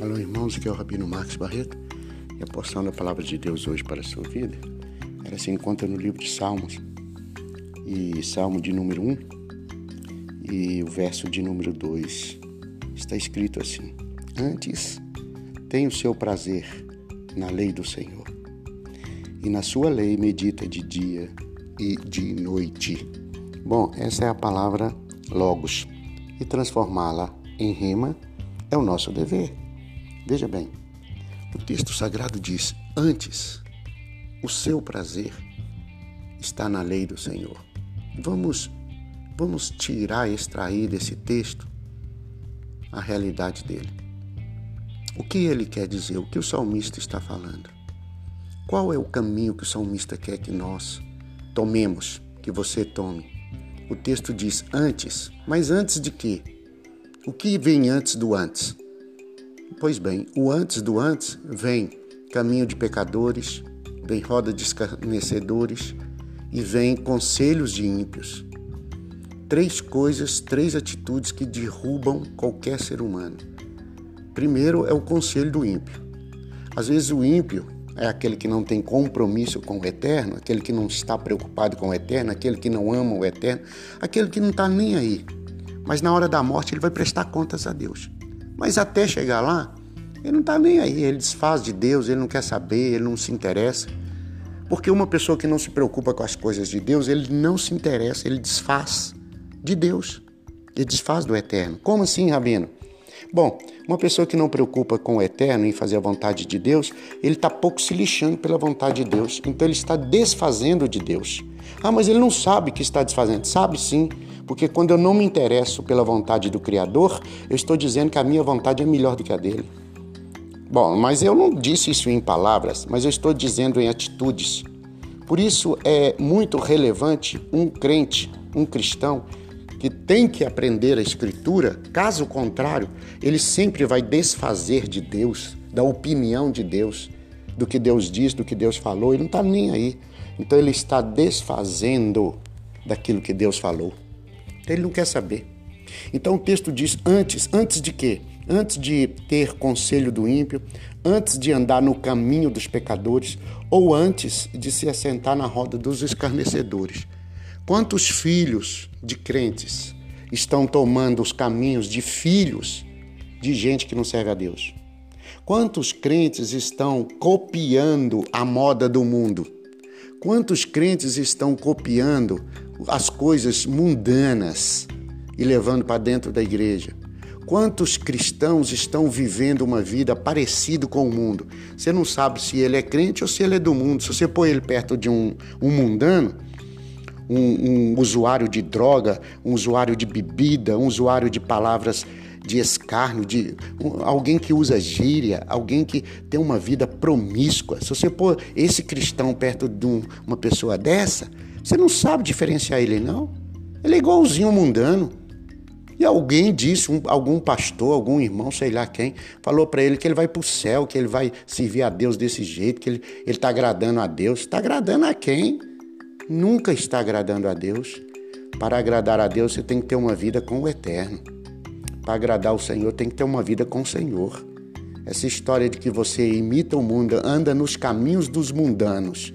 Alô, irmãos, aqui é o Rabino Marcos Barreto e a porção da palavra de Deus hoje para a sua vida ela se encontra no livro de Salmos e Salmo de número 1 e o verso de número 2 está escrito assim: Antes tem o seu prazer na lei do Senhor e na sua lei medita de dia e de noite. Bom, essa é a palavra logos e transformá-la em rima é o nosso dever. Veja bem, o texto sagrado diz: Antes, o seu prazer está na lei do Senhor. Vamos, vamos tirar, extrair desse texto a realidade dele. O que ele quer dizer? O que o salmista está falando? Qual é o caminho que o salmista quer que nós tomemos, que você tome? O texto diz antes, mas antes de quê? O que vem antes do antes? Pois bem, o antes do antes vem caminho de pecadores, vem roda de escarnecedores e vem conselhos de ímpios. Três coisas, três atitudes que derrubam qualquer ser humano. Primeiro é o conselho do ímpio. Às vezes o ímpio é aquele que não tem compromisso com o eterno, aquele que não está preocupado com o eterno, aquele que não ama o eterno, aquele que não está nem aí. Mas na hora da morte ele vai prestar contas a Deus. Mas até chegar lá, ele não está nem aí, ele desfaz de Deus, ele não quer saber, ele não se interessa. Porque uma pessoa que não se preocupa com as coisas de Deus, ele não se interessa, ele desfaz de Deus. Ele desfaz do eterno. Como assim, Rabino? Bom, uma pessoa que não preocupa com o eterno em fazer a vontade de Deus, ele está pouco se lixando pela vontade de Deus. Então ele está desfazendo de Deus. Ah, mas ele não sabe que está desfazendo. Sabe sim. Porque quando eu não me interesso pela vontade do Criador, eu estou dizendo que a minha vontade é melhor do que a dele. Bom, mas eu não disse isso em palavras, mas eu estou dizendo em atitudes. Por isso é muito relevante um crente, um cristão, que tem que aprender a Escritura, caso contrário, ele sempre vai desfazer de Deus, da opinião de Deus, do que Deus diz, do que Deus falou, ele não está nem aí. Então ele está desfazendo daquilo que Deus falou. Ele não quer saber. Então o texto diz: antes, antes de quê? Antes de ter conselho do ímpio, antes de andar no caminho dos pecadores, ou antes de se assentar na roda dos escarnecedores. Quantos filhos de crentes estão tomando os caminhos de filhos de gente que não serve a Deus? Quantos crentes estão copiando a moda do mundo? Quantos crentes estão copiando as coisas mundanas e levando para dentro da igreja. Quantos cristãos estão vivendo uma vida parecida com o mundo? Você não sabe se ele é crente ou se ele é do mundo. Se você põe ele perto de um, um mundano, um, um usuário de droga, um usuário de bebida, um usuário de palavras de escárnio, de um, alguém que usa gíria, alguém que tem uma vida promíscua. Se você pôr esse cristão perto de um, uma pessoa dessa, você não sabe diferenciar ele, não. Ele é igualzinho mundano. E alguém disse, um, algum pastor, algum irmão, sei lá quem, falou para ele que ele vai para o céu, que ele vai servir a Deus desse jeito, que ele está agradando a Deus. Está agradando a quem? Nunca está agradando a Deus. Para agradar a Deus, você tem que ter uma vida com o eterno. Para agradar o Senhor, tem que ter uma vida com o Senhor. Essa história de que você imita o mundo, anda nos caminhos dos mundanos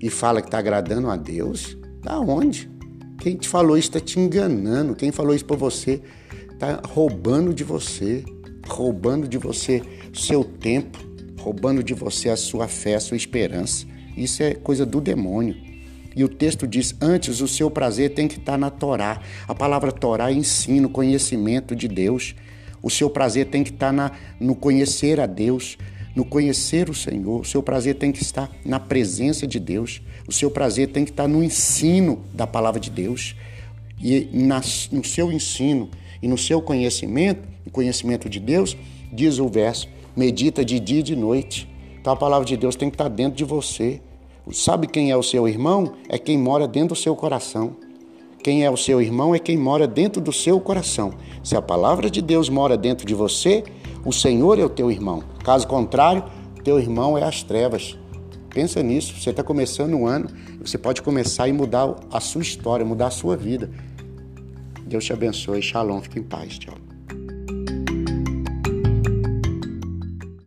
e fala que está agradando a Deus, da onde? Quem te falou isso está te enganando. Quem falou isso para você está roubando de você, roubando de você seu tempo, roubando de você a sua fé, a sua esperança. Isso é coisa do demônio. E o texto diz: antes o seu prazer tem que estar na Torá. A palavra Torá é ensino, conhecimento de Deus. O seu prazer tem que estar na, no conhecer a Deus, no conhecer o Senhor. O seu prazer tem que estar na presença de Deus. O seu prazer tem que estar no ensino da palavra de Deus. E no seu ensino e no seu conhecimento, o conhecimento de Deus, diz o verso, medita de dia e de noite. Então a palavra de Deus tem que estar dentro de você. Sabe quem é o seu irmão? É quem mora dentro do seu coração. Quem é o seu irmão é quem mora dentro do seu coração. Se a palavra de Deus mora dentro de você, o Senhor é o teu irmão. Caso contrário, teu irmão é as trevas. Pensa nisso. Você está começando um ano, você pode começar e mudar a sua história, mudar a sua vida. Deus te abençoe. Shalom. Fique em paz. Tchau.